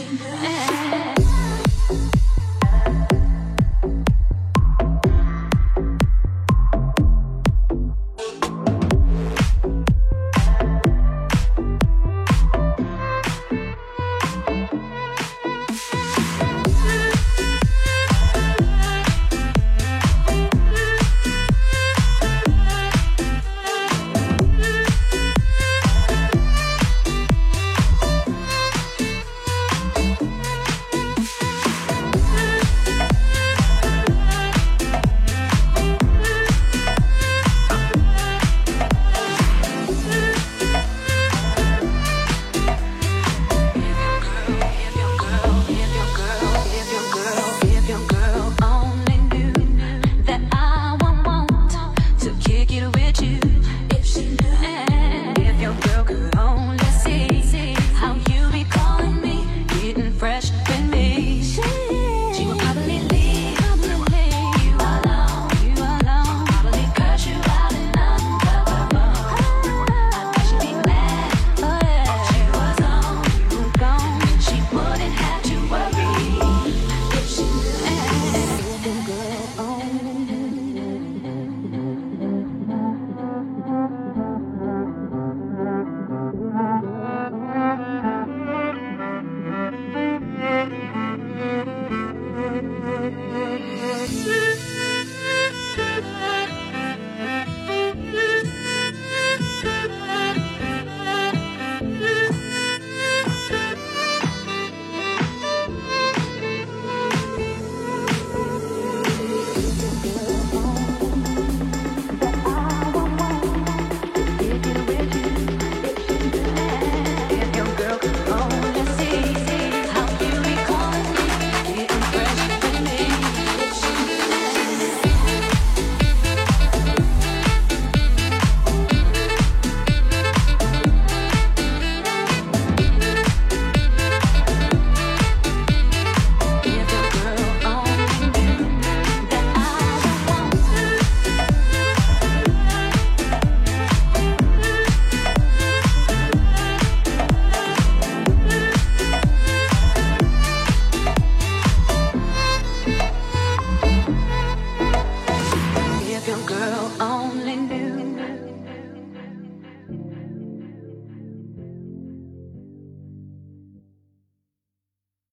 watching her.